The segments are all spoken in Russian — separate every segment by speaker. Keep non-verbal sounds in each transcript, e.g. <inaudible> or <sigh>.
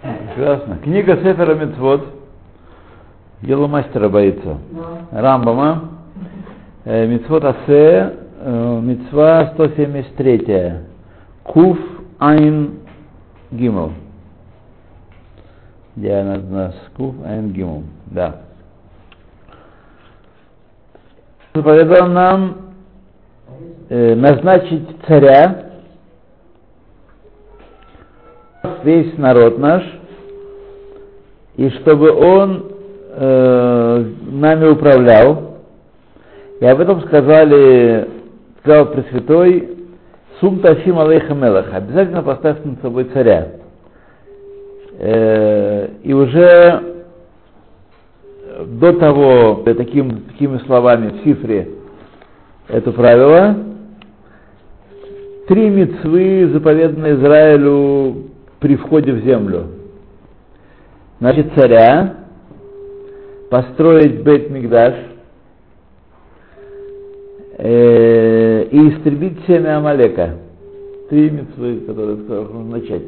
Speaker 1: Прекрасно. Книга Сефера Мецвод. Еломастера боится. Рамбама. Э, Мецвод Асе. э, Мецва 173. Куф Айн Гимл. У нас? Куф Айн Гимл. Да. Заповедал нам э, назначить царя весь народ наш, и чтобы он э, нами управлял. И об этом сказали, сказал Пресвятой, Сум Ташим Алейха Мелах, обязательно поставь над собой царя. Э, и уже до того, таким, такими словами в цифре это правило, три мецвы заповеданы Израилю при входе в землю. Значит, царя, построить Бейт Мигдаш э, и истребить семя Амалека. Три митцвы, которые нужно начать.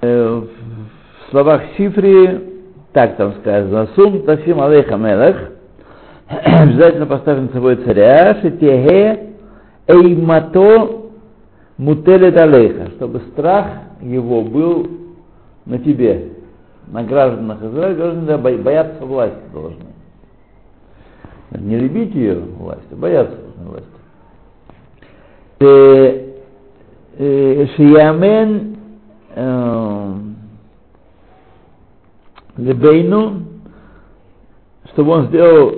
Speaker 1: Э, в словах Сифри так там сказано, Сум Тафим Алейха Мелех, <clears throat> обязательно поставим с собой царя, Шетеге Эймато Мутелет Алейха, чтобы страх его был на тебе, на гражданах Израиля, граждане бояться власти должны. Не любить ее власть, а бояться власти. Шиямен Лебейну, чтобы он сделал,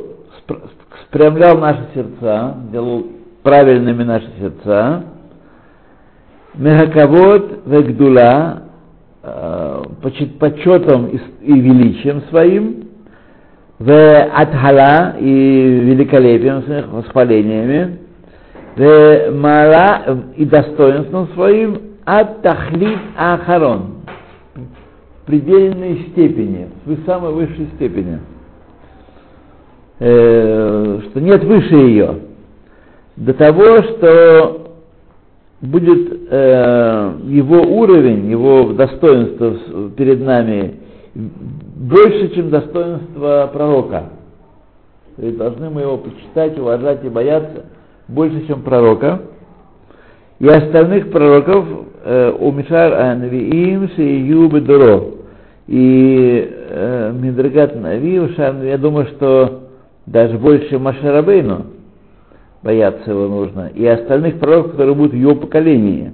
Speaker 1: спрямлял наши сердца, делал правильными наши сердца, Мехаковод Вегдула, почетом и величием своим, в Атхала и великолепием своих восхвалениями, в Мала и достоинством своим, от Тахлит Ахарон, в предельной степени, в самой высшей степени, э, что нет выше ее, до того, что будет э, его уровень, его достоинство перед нами больше, чем достоинство пророка. Есть должны мы его почитать, уважать и бояться больше, чем пророка. И остальных пророков э, умишар анвиим шею бедуро. И э, Мидрагат Нави, я думаю, что даже больше Машарабейну, бояться его нужно, и остальных пророков, которые будут в его поколении.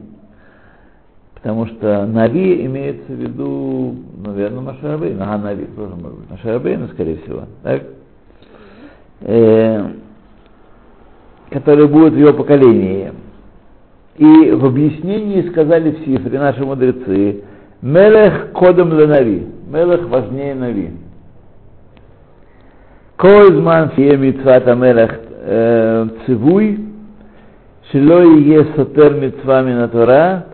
Speaker 1: Потому что Нави имеется в виду, наверное, Машарабейн. Ага, Нави тоже может быть. Машарабейн, скорее всего. Так? Э, которые будут в его поколении. И в объяснении сказали в Сифре наши мудрецы, Мелех кодом ле Нави. Мелех важнее Нави. Кользман фие митцвата Мелех цивуй, шило е сотер митцвами на Тора,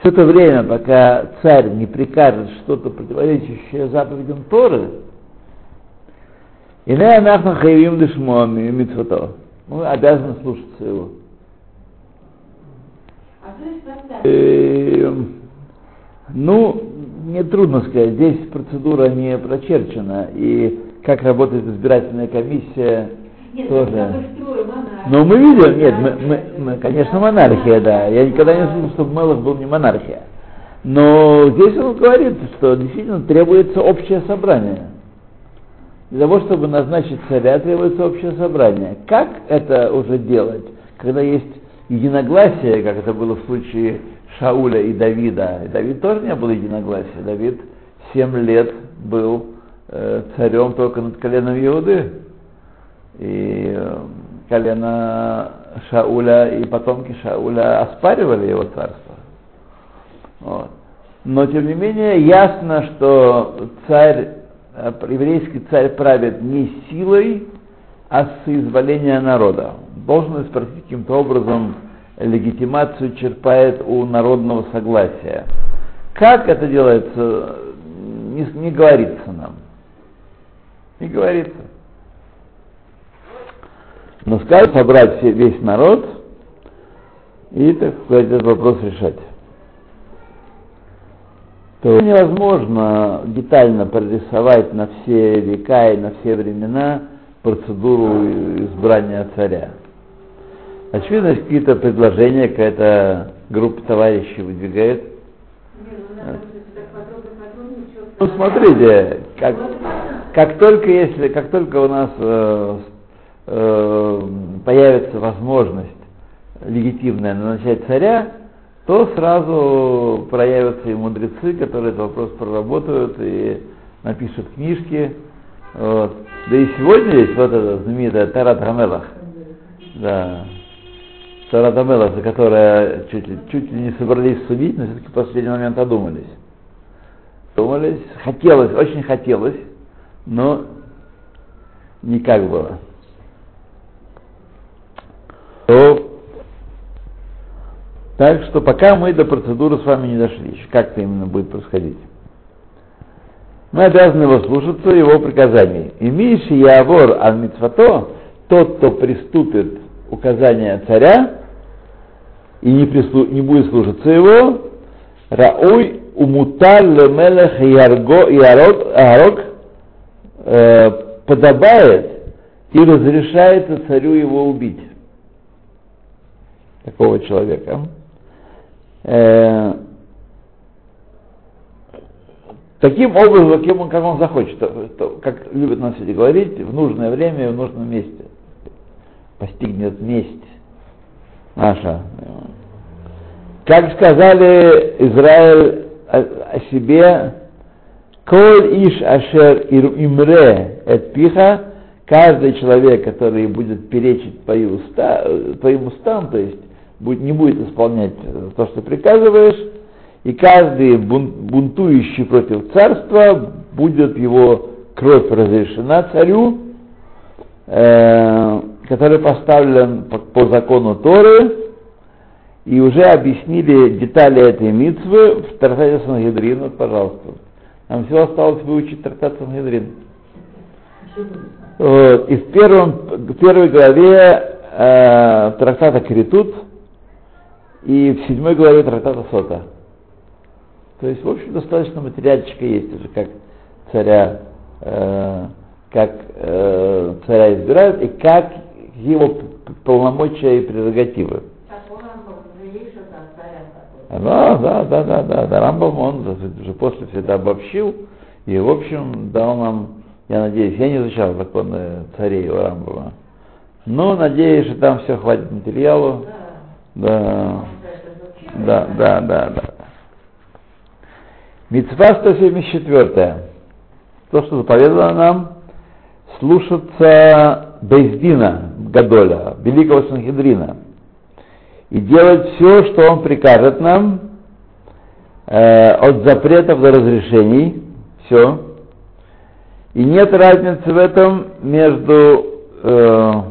Speaker 1: все это время, пока царь не прикажет что-то противоречащее заповедям Торы, и не нахна хаевим дешмо митцвото. Мы обязаны слушаться его. Э, ну, мне трудно сказать, здесь процедура не прочерчена, и как работает избирательная комиссия,
Speaker 2: нет,
Speaker 1: тоже. Но мы видим, нет, мы, мы, мы, конечно, монархия, да. Я никогда не слышал, чтобы Мелах был не монархия. Но здесь он говорит, что действительно требуется общее собрание. Для того, чтобы назначить царя, требуется общее собрание. Как это уже делать, когда есть единогласие, как это было в случае Шауля и Давида? И Давид тоже не было единогласия. Давид семь лет был э, царем только над коленом Иуды. И э, колено Шауля и потомки Шауля оспаривали его царство. Вот. Но тем не менее ясно, что царь, еврейский царь правит не силой, а с изволения народа. Должен спросить каким-то образом легитимацию черпает у народного согласия. Как это делается, не, не говорится нам. Не говорится. Но сказать собрать весь народ и, так сказать, этот вопрос решать. то невозможно детально прорисовать на все века и на все времена процедуру избрания царя. Очевидно, какие-то предложения, какая-то группа товарищей выдвигает. Ну, смотрите, как, как только если, как только у нас э, э, появится возможность легитимная назначать царя, то сразу проявятся и мудрецы, которые этот вопрос проработают и напишут книжки. Вот. Да и сегодня есть вот эта знаменитая Тарат Хамелах. Да. Тарат Хамелах, за которая чуть ли, чуть ли не собрались судить, но все-таки в последний момент одумались. Думались, хотелось, очень хотелось, но никак было. То так что пока мы до процедуры с вами не дошли, как это именно будет происходить. Мы обязаны его слушаться, его приказаний. И Миши Явор Аль Мицвато, тот, кто приступит указания царя и не, прислу, не будет слушаться его, Рауй умутар лемелех ярго ярок э, подобает и разрешается царю его убить. Такого человека э, таким образом, каким он, как он захочет, то, то, как любят на свете говорить, в нужное время и в нужном месте. Постигнет месть наша. Как сказали Израиль о, о себе, Коль иш ашер имре эт пиха, каждый человек, который будет перечить твои уста, твоим устам, то есть будет, не будет исполнять то, что приказываешь, и каждый бунтующий против царства будет его кровь разрешена царю, э, который поставлен по, по закону Торы, и уже объяснили детали этой митвы в Трактате Сангедрин, вот, пожалуйста. Нам всего осталось выучить Трактат Сангедрин. Вот. И в, первом, в первой главе э, Трактата Критут и в седьмой главе трактата Сота. То есть, в общем, достаточно материальчика есть уже, как царя, э, как э, царя избирают и как его полномочия и прерогативы. Да, да, да, да, да, да, Рамбам, он уже после все это обобщил, и, в общем, дал нам, я надеюсь, я не изучал законы царей у Рамбама, но надеюсь, что там все хватит материалу, да. Да, да, да, да. Мецва 174. То, что заповедано нам, слушаться Бездина Гадоля, великого Санхедрина, и делать все, что он прикажет нам, э, от запретов до разрешений, все. И нет разницы в этом между э,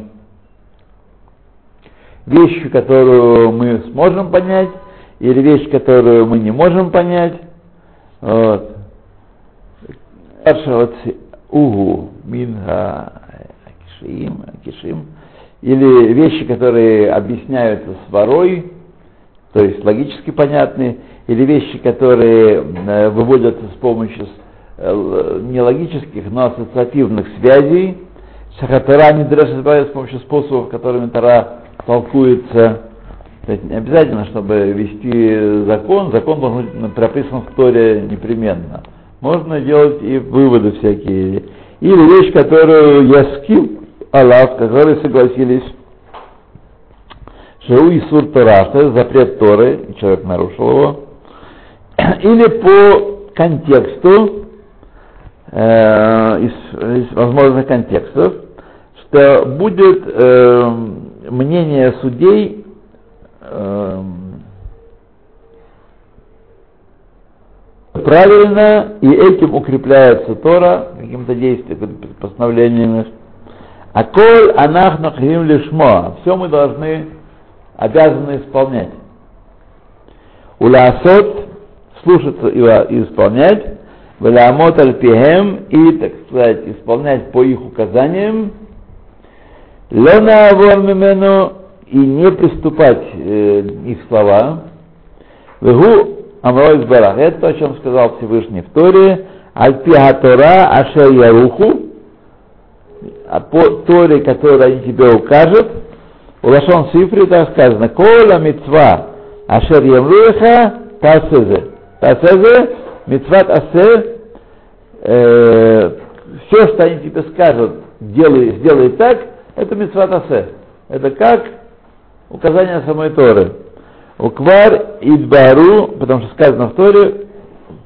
Speaker 1: вещью, которую мы сможем понять, или вещь, которую мы не можем понять. Вот. Угу, минга акишим, акишим. Или вещи, которые объясняются с ворой, то есть логически понятны, или вещи, которые э, выводятся с помощью э, не логических, но ассоциативных связей. Шахатара не с помощью способов, которыми Тара толкуется. То есть не обязательно, чтобы вести закон, закон должен быть прописан в Торе непременно. Можно делать и выводы всякие. Или вещь, которую я скил, Аллах, которые согласились, Шеу и Сур Тора, что это запрет Торы, и человек нарушил его, <clears throat> или по контексту, э, из, из возможных контекстов, что будет э, мнение судей эм, правильно, и этим укрепляется Тора каким-то действием, постановлениями. А коль анах нахрим лишмо, все мы должны, обязаны исполнять. Улясот, слушаться и исполнять, Валямот альпихем и, так сказать, исполнять по их указаниям, Лена авор мимену и не приступать э, их слова. Вегу Амрой Барах. Это то, о чем сказал Всевышний в Торе. Альпиха Тора Ашер Яруху. А по Торе, которую они тебе укажут, у Лашон Сифри так сказано, Кола мецва Ашер Ямруха Тасезе. Тасезе мецват Асе э, все, что они тебе скажут, делай, сделай так, это мецват Асе. Это как указание самой Торы. Уквар идбару, потому что сказано в Торе,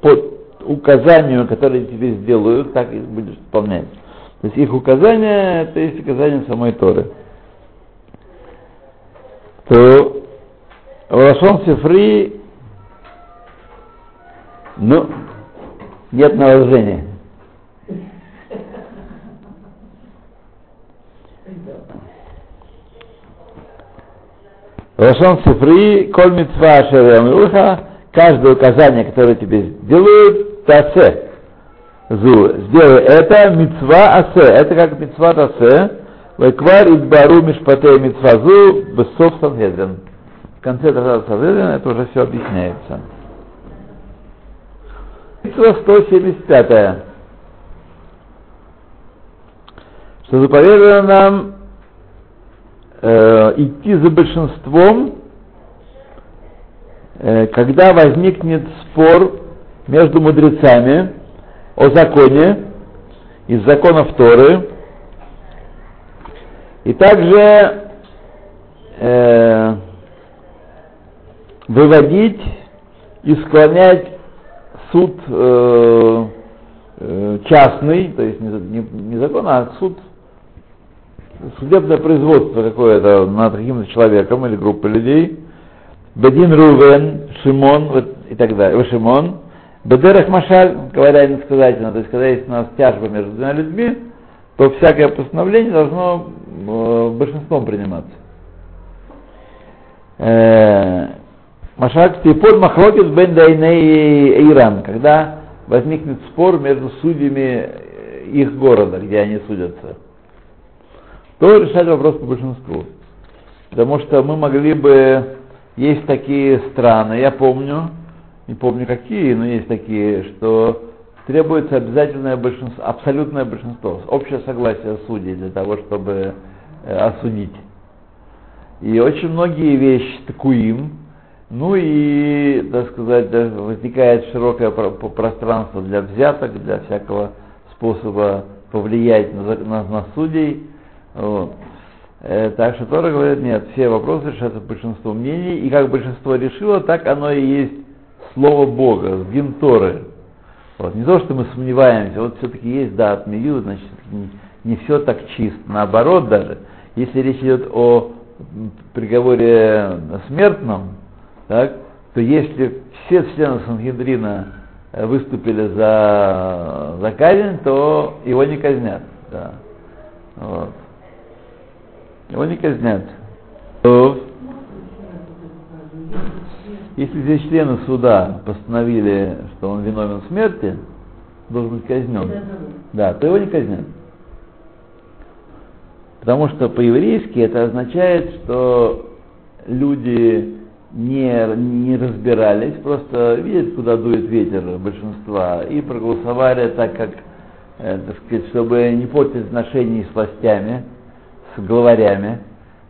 Speaker 1: по указанию, которое тебе сделают, так и будешь исполнять. То есть их указания, это есть указание самой Торы. То Лашон Сифри, ну, нет наложения. Рашон Сифри, коль митцва шеремруха, каждое указание, которое тебе сделают, тасе. Зу, сделай это, митцва асе, это как митцва тасе, веквар идбару мишпатей митцва зу, бессов санхедрин. В конце Трактата Санхедрин это уже все объясняется. Митцва 175. Что заповедано нам э, идти за большинством, э, когда возникнет спор между мудрецами о законе из законов Торы, и также э, выводить и склонять суд э, э, частный, то есть не, не, не закон, а суд судебное производство какое-то над каким-то человеком или группой людей, Бедин Рувен, Шимон вот, и так далее, Шимон, Бедерах Машаль, говоря иносказательно, то есть когда есть у нас тяжба между двумя людьми, то всякое постановление должно э, большинством приниматься. Э, Машак Типор Махлокис Бен Дайней и Иран, когда возникнет спор между судьями их города, где они судятся то решать вопрос по большинству. Потому что мы могли бы, есть такие страны, я помню, не помню какие, но есть такие, что требуется обязательное большинство, абсолютное большинство, общее согласие судей для того, чтобы э, осудить. И очень многие вещи такуим, ну и, так сказать, возникает широкое пространство для взяток, для всякого способа повлиять на, на, на судей. Вот. Э, так что Тора говорит, нет, все вопросы решаются большинство мнений, и как большинство решило, так оно и есть слово Бога, дин Торы. Вот. Не то, что мы сомневаемся, вот все-таки есть, да, отмеют, значит, не, не все так чисто. Наоборот даже, если речь идет о приговоре смертном, так, то если все члены Сангедрина выступили за, за казнь, то его не казнят. Да. Вот. Его не казнят. Если здесь члены суда постановили, что он виновен в смерти, должен быть казнен, да, то его не казнят. Потому что по-еврейски это означает, что люди не, не разбирались, просто видят, куда дует ветер большинства, и проголосовали так, как, э, так сказать, чтобы не портить отношения с властями, с главарями,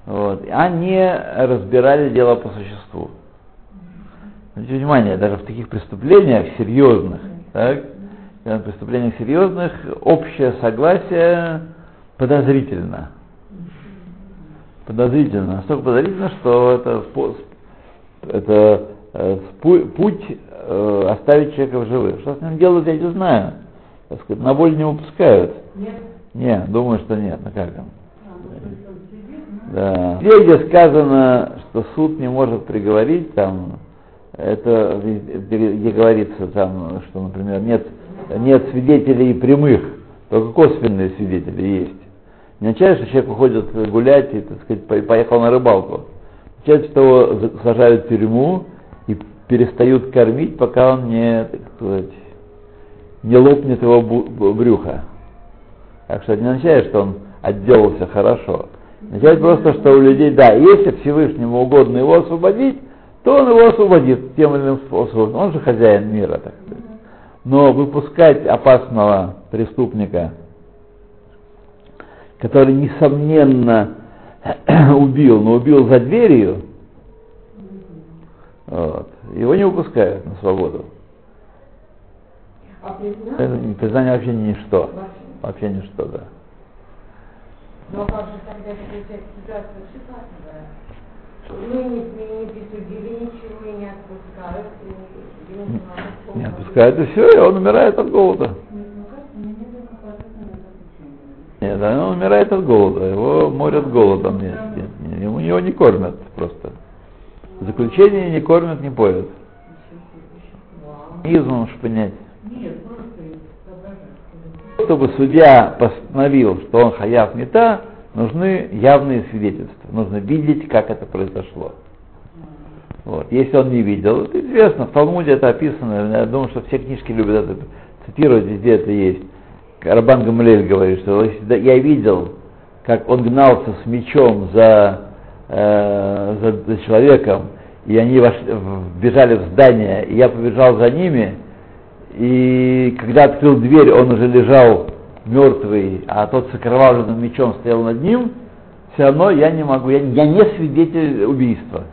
Speaker 1: вот, а не разбирали дело по существу. Обратите внимание, даже в таких преступлениях серьезных, так, в преступлениях серьезных общее согласие подозрительно. Подозрительно. Настолько подозрительно, что это, это э, путь э, оставить человека в живых. Что с ним делают, я не знаю. Так сказать, на волю не выпускают. Нет? Нет, думаю, что нет. Ну как там? Да. Где, сказано, что суд не может приговорить, там, это где говорится, там, что, например, нет, нет свидетелей прямых, только косвенные свидетели есть. Не означает, что человек уходит гулять и, так сказать, поехал на рыбалку. Что его сажают в тюрьму и перестают кормить, пока он не, так сказать, не лопнет его брюха. Так что это не означает, что он отделался хорошо. Означает просто, что у людей, да, если Всевышнему угодно его освободить, то он его освободит тем или иным способом. Он же хозяин мира, так сказать. Но выпускать опасного преступника, который, несомненно, <clears throat> убил, но убил за дверью, вот, его не выпускают на свободу.
Speaker 2: А признание?
Speaker 1: Это признание вообще ничто. Вообще ничто, да.
Speaker 2: Но как же тогда эта ситуация шикарная? Ну, не, не, не присудили ничего, и не отпускают, и, и не, знаю,
Speaker 1: Не отпускают, и все, и он умирает от голода. Нет, да, он умирает от голода, его морят голодом, нет, нет, нет, ему его не кормят просто. В заключение не кормят, не поют. Измом шпынять. Чтобы судья постановил, что он хаяв не та, нужны явные свидетельства. Нужно видеть, как это произошло. Вот. Если он не видел, это известно, в Талмуде это описано, я думаю, что все книжки любят это цитировать, везде это есть. Рабан Гамлель говорит, что я видел, как он гнался с мечом за, э, за, за человеком, и они вошли, вбежали в здание, и я побежал за ними, и когда открыл дверь, он уже лежал мертвый, а тот с окровавленным мечом стоял над ним, все равно я не могу, я, я не свидетель убийства.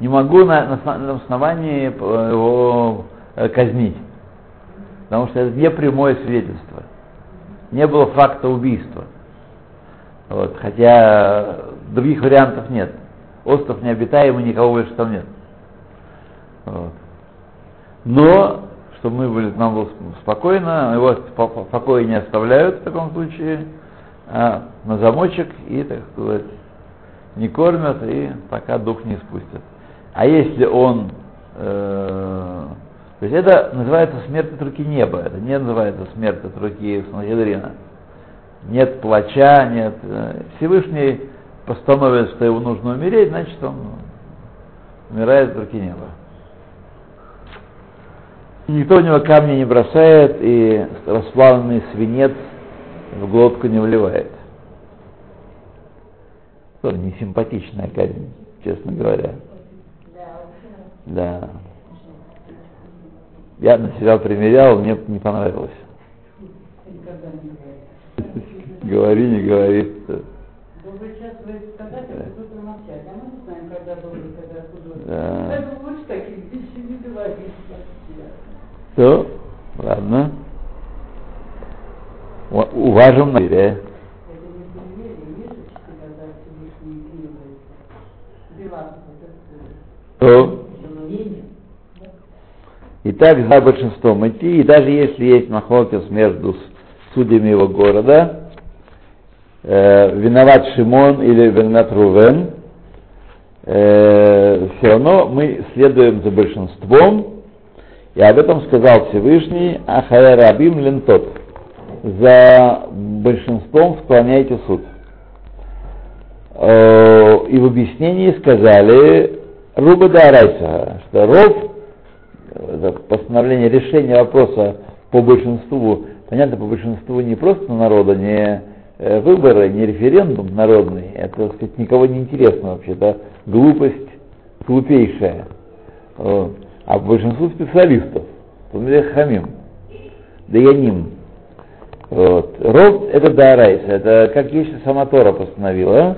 Speaker 1: Не могу на, на, на основании его э, казнить. Потому что это не прямое свидетельство. Не было факта убийства. Вот, хотя других вариантов нет. Остров необитаемый, никого больше там нет. Вот. Но чтобы мы были, нам было спокойно, его в покое не оставляют в таком случае, а на замочек и, так сказать, не кормят и пока дух не спустят. А если он, э, то есть это называется смерть от руки неба, это не называется смерть от руки Санхедрина. Нет плача, нет. Э, Всевышний постановит, что его нужно умереть, значит он умирает от руки неба. Никто в него камни не бросает и расплавленный свинец в глотку не вливает. Тоже не симпатичная казнь, честно говоря. Да. Я на себя примерял, мне не понравилось. Говори, не говори.
Speaker 2: Добрый час вы сказать, а кто-то молчать. А мы не знаем, когда добрый, когда художник.
Speaker 1: Да.
Speaker 2: Поэтому лучше таких вещей не говорить.
Speaker 1: То, ладно. Уважим на вере.
Speaker 2: Это не доверие, вешочки, когда Всевышний гневается. Биван, это
Speaker 1: То,
Speaker 2: мнение.
Speaker 1: Итак, за большинством идти, и даже если есть махлокис между судьями его города, э, виноват Шимон или виноват Рувен, э, все равно мы следуем за большинством, и об этом сказал Всевышний Ахая Рабим Лентот. За большинством склоняйте суд. Э, И в объяснении сказали Руба Дарайса, что Ров это постановление решения вопроса по большинству, понятно, по большинству не просто народа, не э, выборы, не референдум народный, это, так сказать, никого не интересно вообще, это глупость глупейшая. Вот. А большинству специалистов, хамим, даяним. Вот. Ров это дарайс, это как если сама Тора постановила.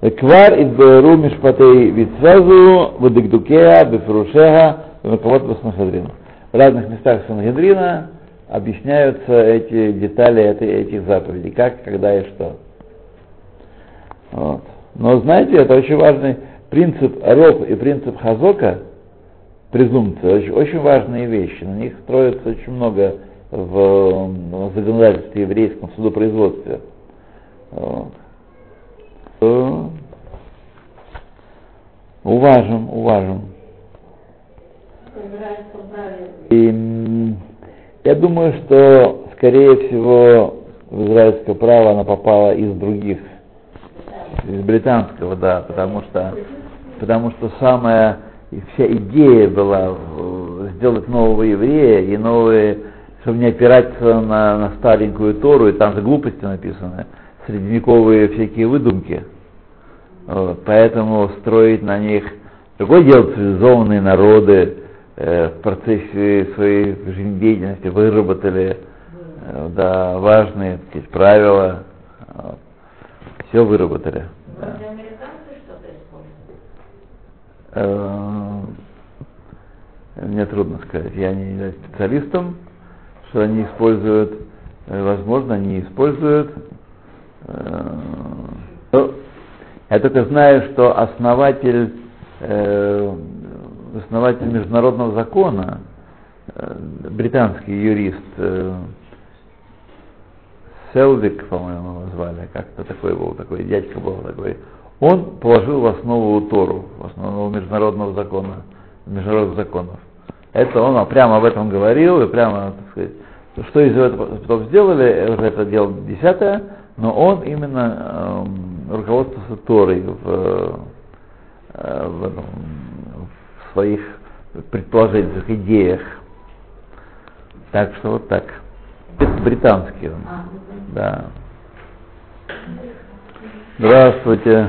Speaker 1: Квар идберу мишпатей вицвазу вадыгдукеа бефрушеха вмакавот баснахадрин. В разных местах Санхедрина объясняются эти детали этой, этих заповедей, как, когда и что. Вот. Но знаете, это очень важный принцип Ров и принцип Хазока, презумпция, очень, очень важные вещи. На них строится очень много в, в законодательстве еврейском, судопроизводстве. Вот. То Уважим, уважим. И я думаю, что, скорее всего, в израильское право она попала из других, из британского, да, потому что, потому что самая и вся идея была сделать нового еврея и новые, чтобы не опираться на, на старенькую Тору, и там же глупости написаны, средневековые всякие выдумки. Вот, поэтому строить на них Другое дело, цивилизованные народы э, в процессе своей жизнедеятельности выработали э, да, важные сказать, правила, вот. все выработали. Да.
Speaker 2: американцы что-то используют?
Speaker 1: Э, мне трудно сказать. Я не являюсь специалистом, что они используют. Э, возможно, они используют. Э, я только знаю, что основатель, основатель международного закона, британский юрист, Селвик, по-моему, его звали, как-то такой был, такой дядька был такой, он положил в основу Тору, в основу международного закона международных законов. Это он прямо об этом говорил, и прямо, так сказать, что из этого потом сделали, уже это дело десятое, но он именно э, руководствовался Торой в, э, в, этом, в своих предположениях, идеях. Так что вот так. Британский он. Да. Здравствуйте.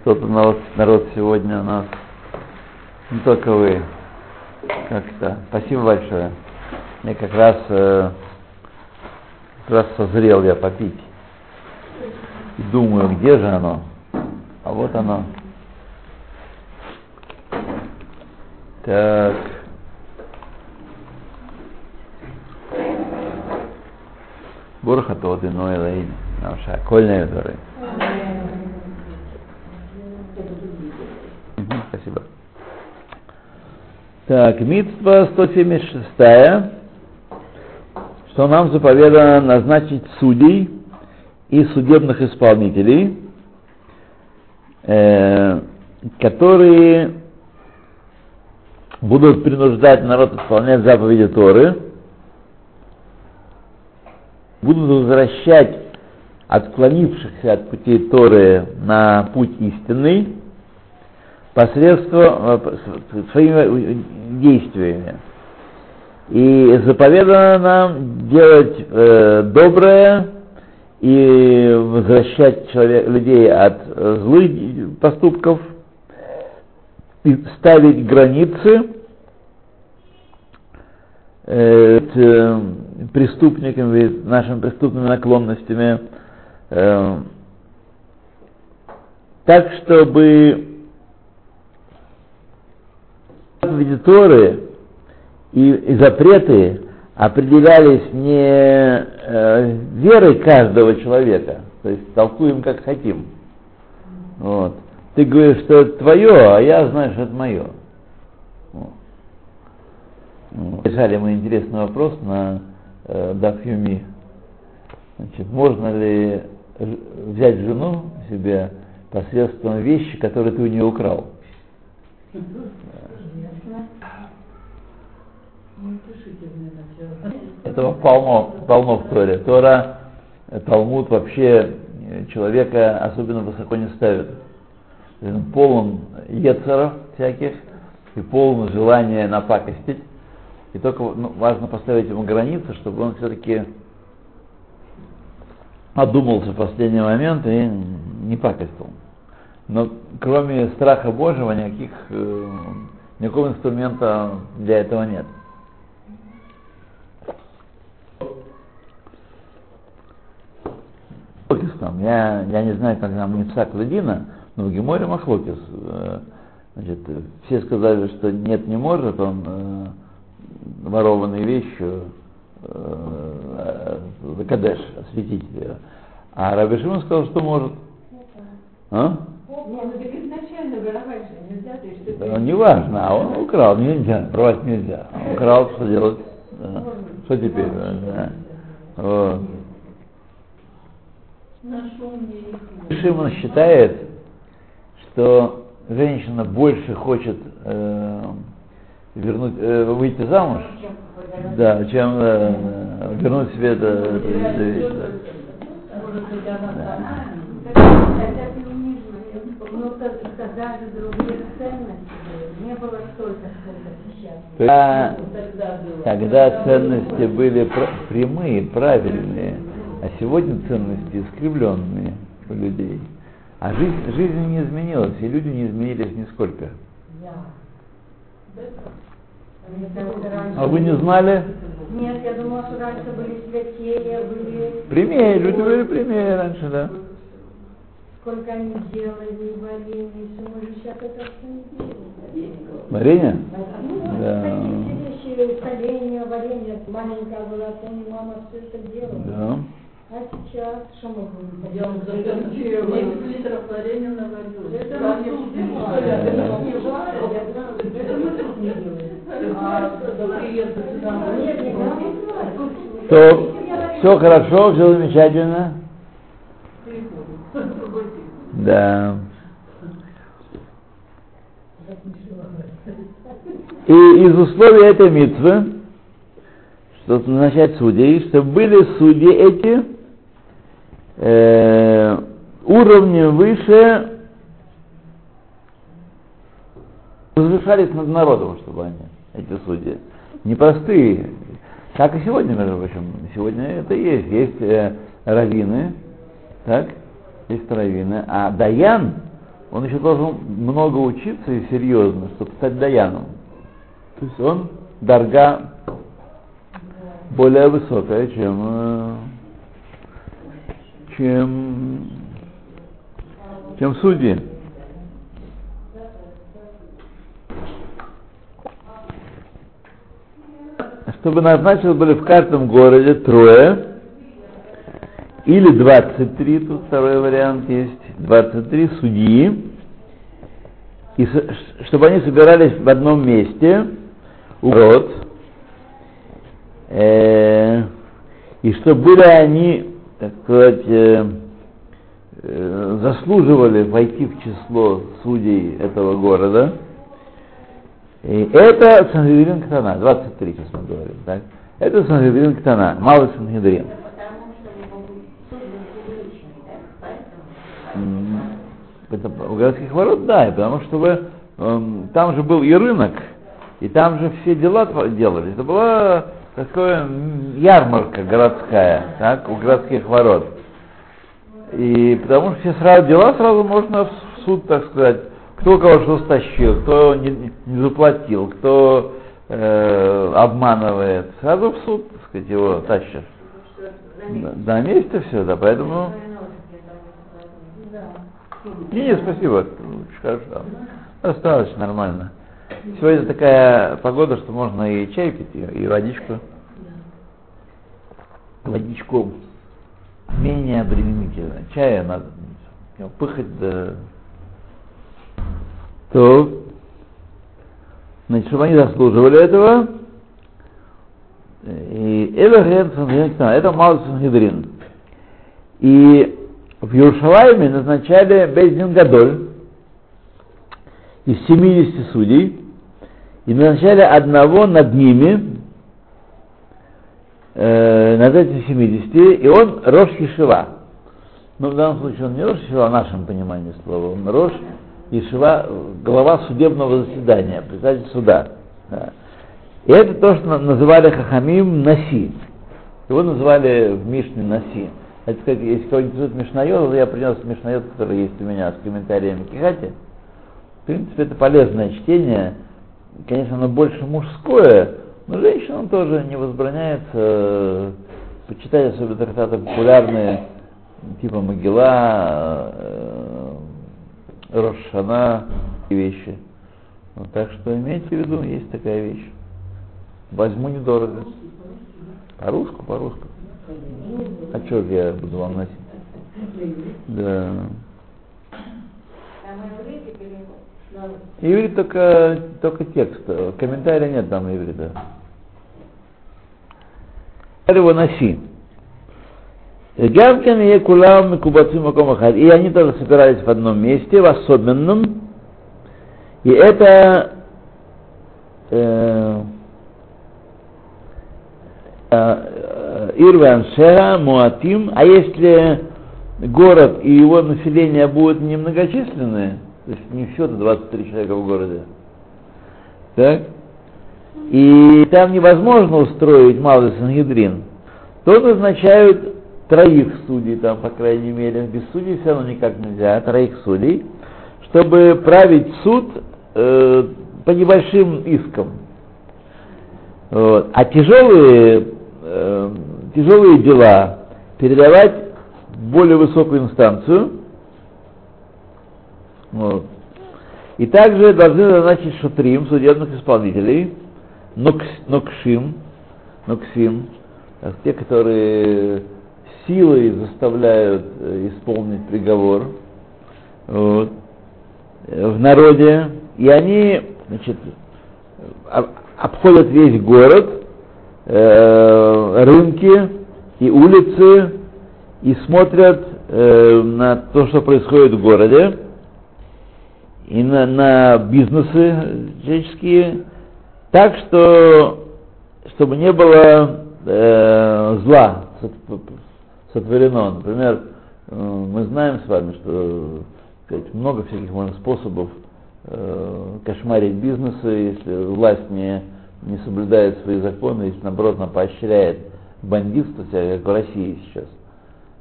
Speaker 1: Кто-то народ, народ сегодня у нас не только вы. Как-то. Спасибо большое. Мне как раз, э, как раз созрел я попить. И думаю, где же оно? А вот оно. Так. Бурха тот иной лейн. Наша кольная дорога. Спасибо. Так, митства 176, что нам заповедано назначить судей и судебных исполнителей, э, которые будут принуждать народ исполнять заповеди Торы, будут возвращать отклонившихся от пути Торы на путь истинный, посредством э, своими действиями. И заповедано нам делать э, доброе и возвращать человек, людей от э, злых поступков, и ставить границы э, э, преступниками, нашими преступными наклонностями, э, так, чтобы заповеди Торы и, и запреты определялись не э, верой каждого человека, то есть толкуем как хотим. Вот. Ты говоришь, что это твое, а я знаю, что это мое. Вот. Решали мы интересный вопрос на э, Дафьюми. Значит, можно ли взять жену себе посредством вещи, которые ты у нее украл? <laughs> Этого полно, полно в Торе. Тора, Талмуд вообще человека особенно высоко не ставит. Он полон ецеров всяких и полон желания напакостить. И только ну, важно поставить ему границы, чтобы он все-таки одумался в последний момент и не пакостил. Но кроме страха Божьего никаких, э, никакого инструмента для этого нет. Там, я, я не знаю, как нам Ницак Ладина, но в Геморе Махлокис, э, значит, все сказали, что нет, не может он э, ворованные вещи э, э, Кадеш осветить ее. А Раби Шимон сказал, что может. А? Да, не важно, а он украл, нельзя, рвать нельзя. Он украл, что делать? Да. Что теперь? Да. Вот. Шимон считает, что женщина больше хочет э, вернуть, э, выйти замуж, да, чем э, вернуть себе это, это, это вещь. Да. Когда ценности были прямые, правильные, а сегодня ценности искривленные у людей. А жизнь, жизнь не изменилась, и люди не изменились нисколько. А вы не знали?
Speaker 2: Нет, я думала, что раньше были святее, были...
Speaker 1: Прямее, люди были прямее раньше, да.
Speaker 2: Сколько они делали, варенье, все, мы же сейчас это все не делаем.
Speaker 1: Варенье?
Speaker 2: Ну,
Speaker 1: Да.
Speaker 2: такие вещи, варенье, маленькая была, помню, мама все это делала.
Speaker 1: Да.
Speaker 2: А сейчас что мы будем
Speaker 3: Я вам
Speaker 2: делать?
Speaker 3: за 10 литров варенья наварю.
Speaker 2: Это мы
Speaker 3: не
Speaker 2: тут
Speaker 3: варят,
Speaker 2: это мы тут не делаем.
Speaker 3: А приеду сюда,
Speaker 2: Нет, не.
Speaker 1: То все хорошо, все замечательно. Да. И из условий этой митвы, что назначать судей, чтобы были судьи эти э, уровнем выше, возвышались над народом, чтобы они, эти судьи. Непростые. Как и сегодня, между прочим. Сегодня это есть. Есть э, раввины, так? Есть раввины. А Даян, он еще должен много учиться и серьезно, чтобы стать Даяном. То есть он дарга более высокая, чем, э, чем, чем судьи. Чтобы назначены были в каждом городе трое или 23, тут второй вариант есть, 23 судьи, и чтобы они собирались в одном месте, у ворот, э, и чтобы были они, так сказать, э, э, заслуживали войти в число судей этого города. И это Сангедрин Ктана, 23 сейчас мы говорим, так? Это Сангедрин Ктана, малый Сангедрин. У городских ворот, да, и потому что вы, эм, там же был и рынок, и там же все дела делались. Это была такая м, ярмарка городская, так, у городских ворот. И потому что все сразу дела сразу можно в суд, так сказать, кто кого что стащил, кто не, не заплатил, кто э, обманывает, сразу в суд, так сказать, его. Да, на месте все, да, поэтому... Не, не, спасибо, очень хорошо. Достаточно нормально. Сегодня такая погода, что можно и чай пить, и, и водичку. Водичку менее обременительно. Чая надо пыхать, да. То, значит, чтобы они заслуживали этого, и это малый Сангедрин. И в Иерушалайме назначали Бездин Гадоль из 70 судей, и назначали одного над ними, э, над этими 70, и он Рош Ешива. Ну, в данном случае он не Рош Ешива, в нашем понимании слова, он Рош Ешива, глава судебного заседания, председатель суда. Да. И это то, что на- называли Хахамим Наси. Его называли в Мишне Наси. Это сказать, если кого-нибудь зовут Мишнайот, я принес Мишнайот, который есть у меня с комментариями Кихати. В принципе, это полезное чтение. Конечно, оно больше мужское, но женщинам тоже не возбраняется э, почитать особенно трактаты популярные, типа Могила, э, Рошана и вещи. Вот, так что имейте в виду, есть такая вещь. Возьму недорого. По-русски, по-русски. А что я буду вам носить? Да.
Speaker 2: Иврит
Speaker 1: только, только текст, э, комментария нет там иврита. его носи. Гавкин и Кулам Макомахад. И они тоже собирались в одном месте, в особенном. И это э, э, Ирваншеха, Муатим, а если город и его население будут немногочисленные, то есть не все 23 человека в городе, так, и там невозможно устроить малый Сангедрин, то назначают троих судей, там, по крайней мере, без судей все равно никак нельзя, троих судей, чтобы править суд э, по небольшим искам. Вот. А тяжелые, э, тяжелые дела передавать в более высокую инстанцию. Вот. И также должны назначить шатрим, судебных исполнителей, нокс, нокшим, ноксим, те, которые силой заставляют э, исполнить приговор вот, в народе, и они значит, обходят весь город, э, рынки и улицы и смотрят э, на то, что происходит в городе, и на, на бизнесы человеческие, так что, чтобы не было э, зла сотворено. Например, э, мы знаем с вами, что сказать, много всяких можно способов э, кошмарить бизнесы, если власть не, не соблюдает свои законы, если наоборот она поощряет бандитство, как в России сейчас.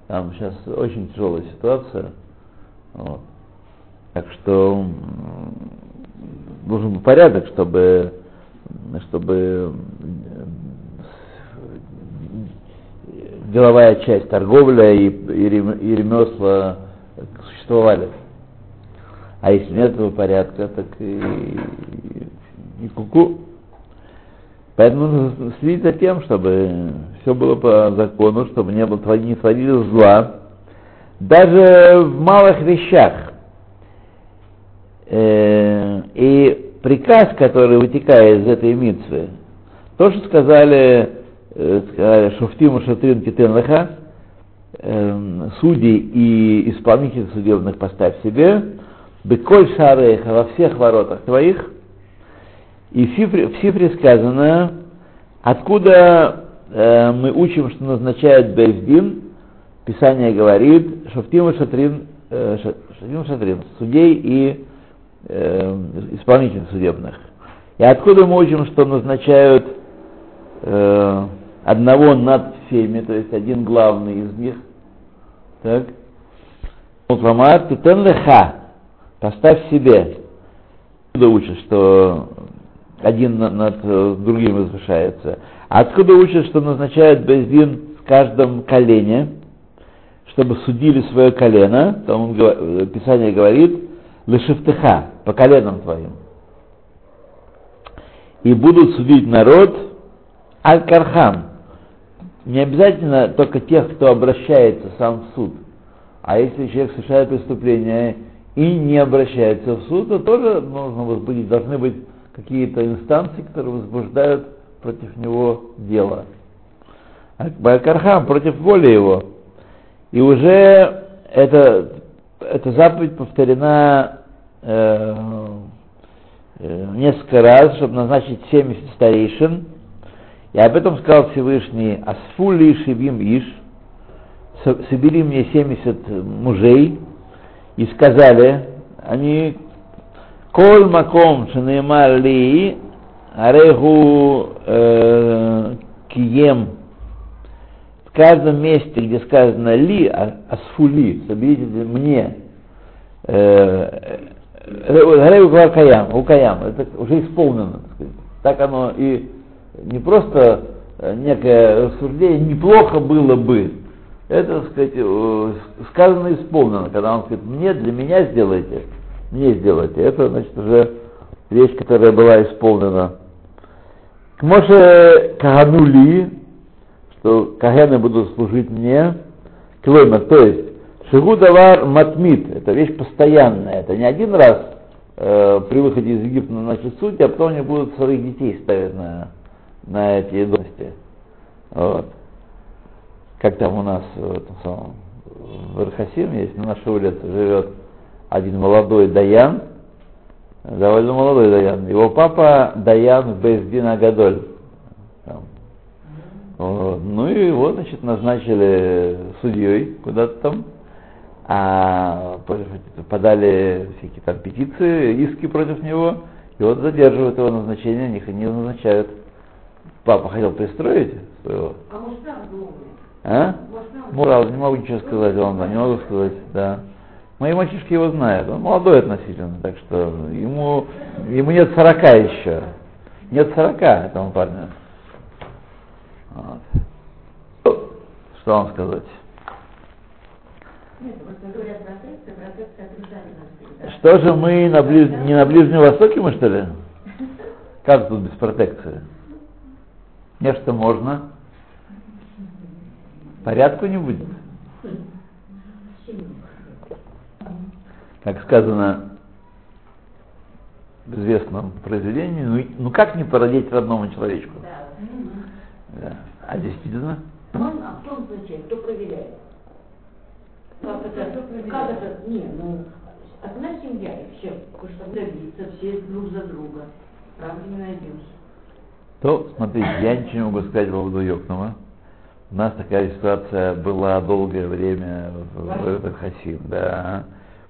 Speaker 1: Там сейчас очень тяжелая ситуация. Вот. Так что нужен порядок, чтобы, чтобы деловая часть, торговля и, и, ремесла существовали. А если нет этого порядка, так и, и, и куку. Поэтому нужно следить за тем, чтобы все было по закону, чтобы не, было, не творили зла. Даже в малых вещах. Э, и приказ, который вытекает из этой митвы, то, что сказали Э, сказали, Шуфтиму Шатрин Китенлаха, судей и исполнителей судебных поставь себе, Беколь Шареха во всех воротах твоих, и в Сифре, в Сифре сказано, откуда э, мы учим, что назначает Бейздин, Писание говорит, Шафтим Шатрин, э, Шафтим Шатрин, судей и э, судебных. И откуда мы учим, что назначают э, одного над всеми, то есть один главный из них. Так. Мутламар тутен леха, поставь себе. Откуда учат, что один над, над э, другим возвышается? Откуда учат, что назначают бездин в каждом колене, чтобы судили свое колено, там он, э, Писание говорит, лешифтыха, по коленам твоим. И будут судить народ аль-кархам, не обязательно только тех, кто обращается сам в суд. А если человек совершает преступление и не обращается в суд, то тоже нужно возбудить, должны быть какие-то инстанции, которые возбуждают против него дело. Байкархам против воли его. И уже это, эта заповедь повторена э, э, несколько раз, чтобы назначить 70 старейшин, и об этом сказал Всевышний, Асфули Шивим Иш, собери мне 70 мужей, и сказали, они, Коль Маком Шанеймар Ли, Арегу э, Кием, в каждом месте, где сказано Ли, а, Асфули, соберите мне, Гарей Укаям, Укаям, это уже исполнено, так, сказать. так оно и не просто э, некое рассуждение, неплохо было бы. Это, так сказать, э, сказано и исполнено, когда он говорит, мне, для меня сделайте, мне сделайте. Это, значит, уже вещь, которая была исполнена. К Моше Каганули, что Кагены будут служить мне, Клойма, то есть Шигудавар Матмит, это вещь постоянная, это не один раз э, при выходе из Египта на наши судьи, а потом они будут своих детей ставить на на эти должности. Вот. Как там у нас в, этом самом, в Архасим есть, на нашей улице живет один молодой Даян, довольно молодой Даян. Его папа Даян Бездин Агадоль. Вот. Ну и его, значит, назначили судьей куда-то там. А подали всякие там петиции, иски против него, и вот задерживают его назначение, них не назначают папа хотел пристроить своего.
Speaker 2: А
Speaker 1: А? Мурал, не могу ничего сказать, он, да, не могу <laughs> сказать, да. Мои мальчишки его знают, он молодой относительно, так что ему, ему нет сорока еще. Нет сорока этому парню. Вот. Что вам сказать?
Speaker 2: Нет, просто говорят протекция, протекция обязательно всегда.
Speaker 1: Что же мы на ближ... не на Ближнем Востоке мы что ли? <laughs> Как тут без протекции? Нечто можно. Порядку не будет. Как сказано в известном произведении, ну, ну как не породить родному человечку? Да. А действительно?
Speaker 4: Он, а кто он назначает? Кто проверяет? Как это? Как это? Не, ну, одна семья и все. Потому что добиться все друг за друга. Правда не найдешь.
Speaker 1: То, смотрите, я ничего не могу сказать по поводу Йокнова. У нас такая ситуация была долгое время в, в, в Хасим, да.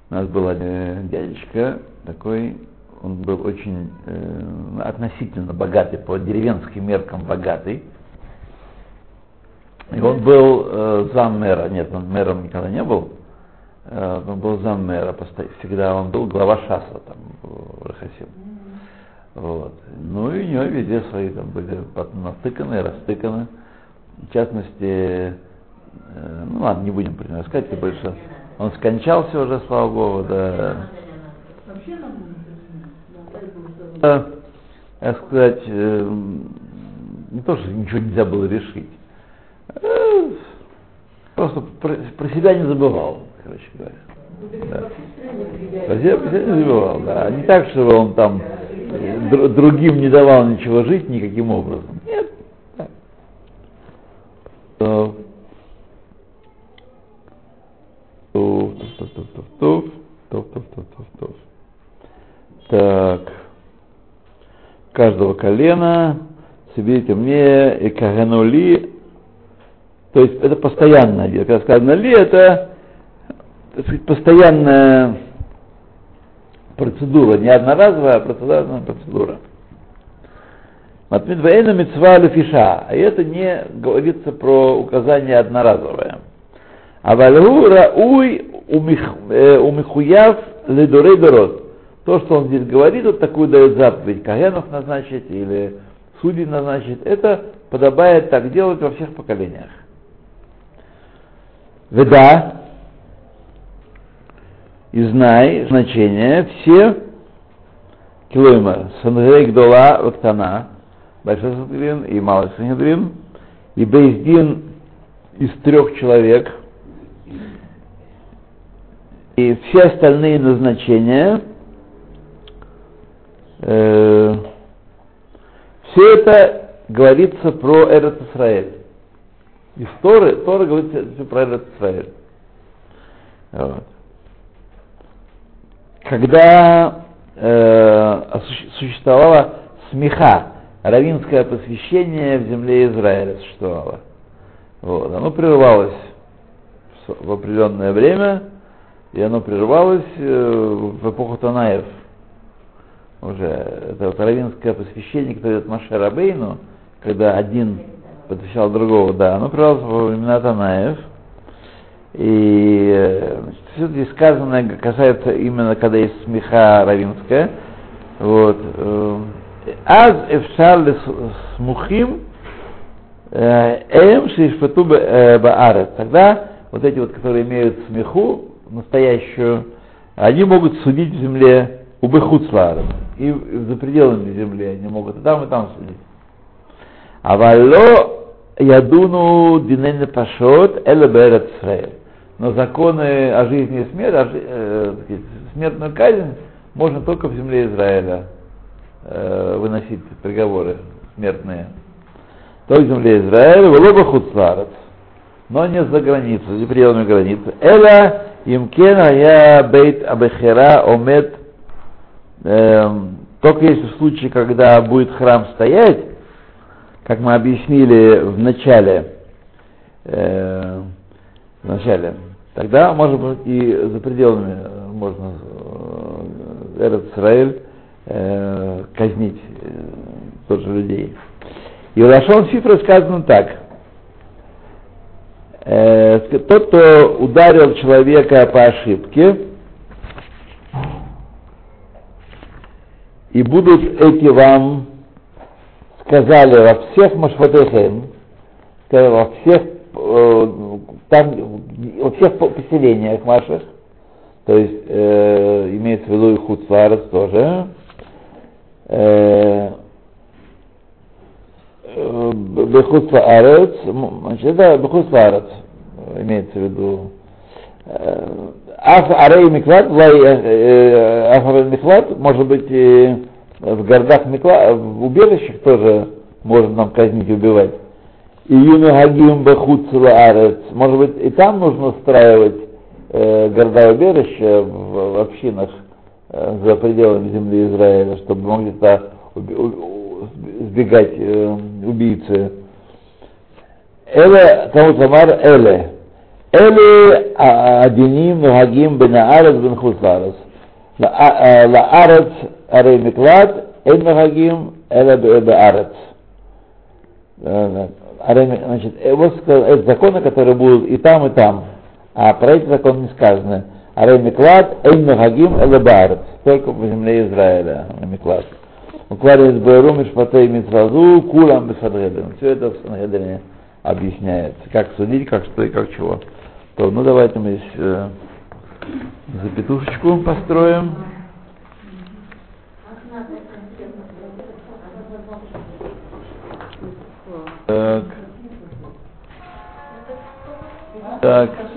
Speaker 1: У нас был один дядечка такой, он был очень э, относительно богатый, по деревенским меркам богатый. И он был э, зам мэра, нет, он мэром никогда не был, э, он был зам мэра, всегда он был глава ШАСа там в Рахасим. Вот. Ну и у него везде свои там были натыканы, растыканы. В частности, э, ну ладно, не будем про него сказать, больше он скончался уже, слава Богу, да.
Speaker 3: Вообще
Speaker 1: Да, так сказать, э, не то, что ничего нельзя было решить. Просто про, про себя не забывал, короче говоря. Да. Про себя, не забывал, да. Не так, что он там э, др- другим не давал ничего жить никаким образом. Нет. Так. Туф, туф, туф, туф, туф, туф, туф, туф, туф, туф. Так. Каждого колена соберите мне и каганули. То есть это постоянное дело. Когда сказано ли, это так сказать, постоянная процедура, не одноразовая, а процедурная процедура. Матмид вейна митцва лефиша, а это не говорится про указание одноразовое. А вальгу рауй умихуяв ледорей дород. То, что он здесь говорит, вот такую дает заповедь Кагенов назначить или судей назначить, это подобает так делать во всех поколениях. Веда, и знай значение все килоима Сангрей Гдола Вактана, Большой Сангрин и Малый Сангрин, и Бейздин из трех человек, и все остальные назначения, э, все это говорится про Эрет Исраэль. Из Торы, Тора говорит все про Эрет Исраэль. Вот. Когда э, существовала смеха, равинское посвящение в земле Израиля существовало. Вот. Оно прерывалось в определенное время, и оно прерывалось э, в эпоху Танаев. Уже это вот равинское посвящение, которое идет Маше Рабейну, когда один посвящал другого, да, оно прервалось во времена Танаев. И э, все здесь сказанное касается именно, когда есть смеха равинская. Вот. э, Аз эфшар смухим эм шишпату баарет. Тогда вот эти вот, которые имеют смеху, настоящую, они могут судить в земле убыхуцларом. И за пределами земли они могут и там, и там судить. А валло ядуну динене пашот эле берет Но законы о жизни и смерти, э, смертную казнь можно только в земле Израиля э, выносить приговоры смертные. Только в земле Израиля, в лоба хуцларец, но не за границей, за пределами границы. Эла имкен я бейт абехера омет эм, только если в случае, когда будет храм стоять, как мы объяснили в начале, э, в начале, тогда, может быть, и за пределами э, можно э, Исраэль э, казнить э, тоже людей. И в Лашон Сифра сказано так. Э, тот, кто ударил человека по ошибке, и будут эти вам сказали во всех Машватехем, сказали во всех э, там, во всех по- поселениях ваших, то есть э, имеется в виду и Хуцварец тоже, э, Бехуцварец, значит, это Бехуцварец имеется в виду. Э, Аф Арей Миклад, Лай э, Аф Арей Миклад, может быть, в городах Микла, в убежищах тоже можно нам казнить убивать. И Юнагагим Бехуцварец, может быть, и там нужно устраивать э, города-убежища в, в общинах э, за пределами земли Израиля, чтобы могли туда уби- сбегать э, убийцы. Эле, Талмуд Ламар, Эле. Эле а- Адиним Нугагим Бен Аарец Бен Хуцларец. Лаарец Арей Миклад, Эн Нугагим Эле Беарец. Значит, вот сказал, это законы, которые будут и там, и там. А про эти законы не сказано. Арей Миклад, Эн Нугагим Эле Беарец. Только в земле Израиля. Миклад. Укварис Байру Мишпатей Митразу, Кулам Бесадреден. Все это в Санхедрине объясняется. Как судить, как что и как чего. То, ну давайте мы здесь э, запятушечку построим. Так. Так.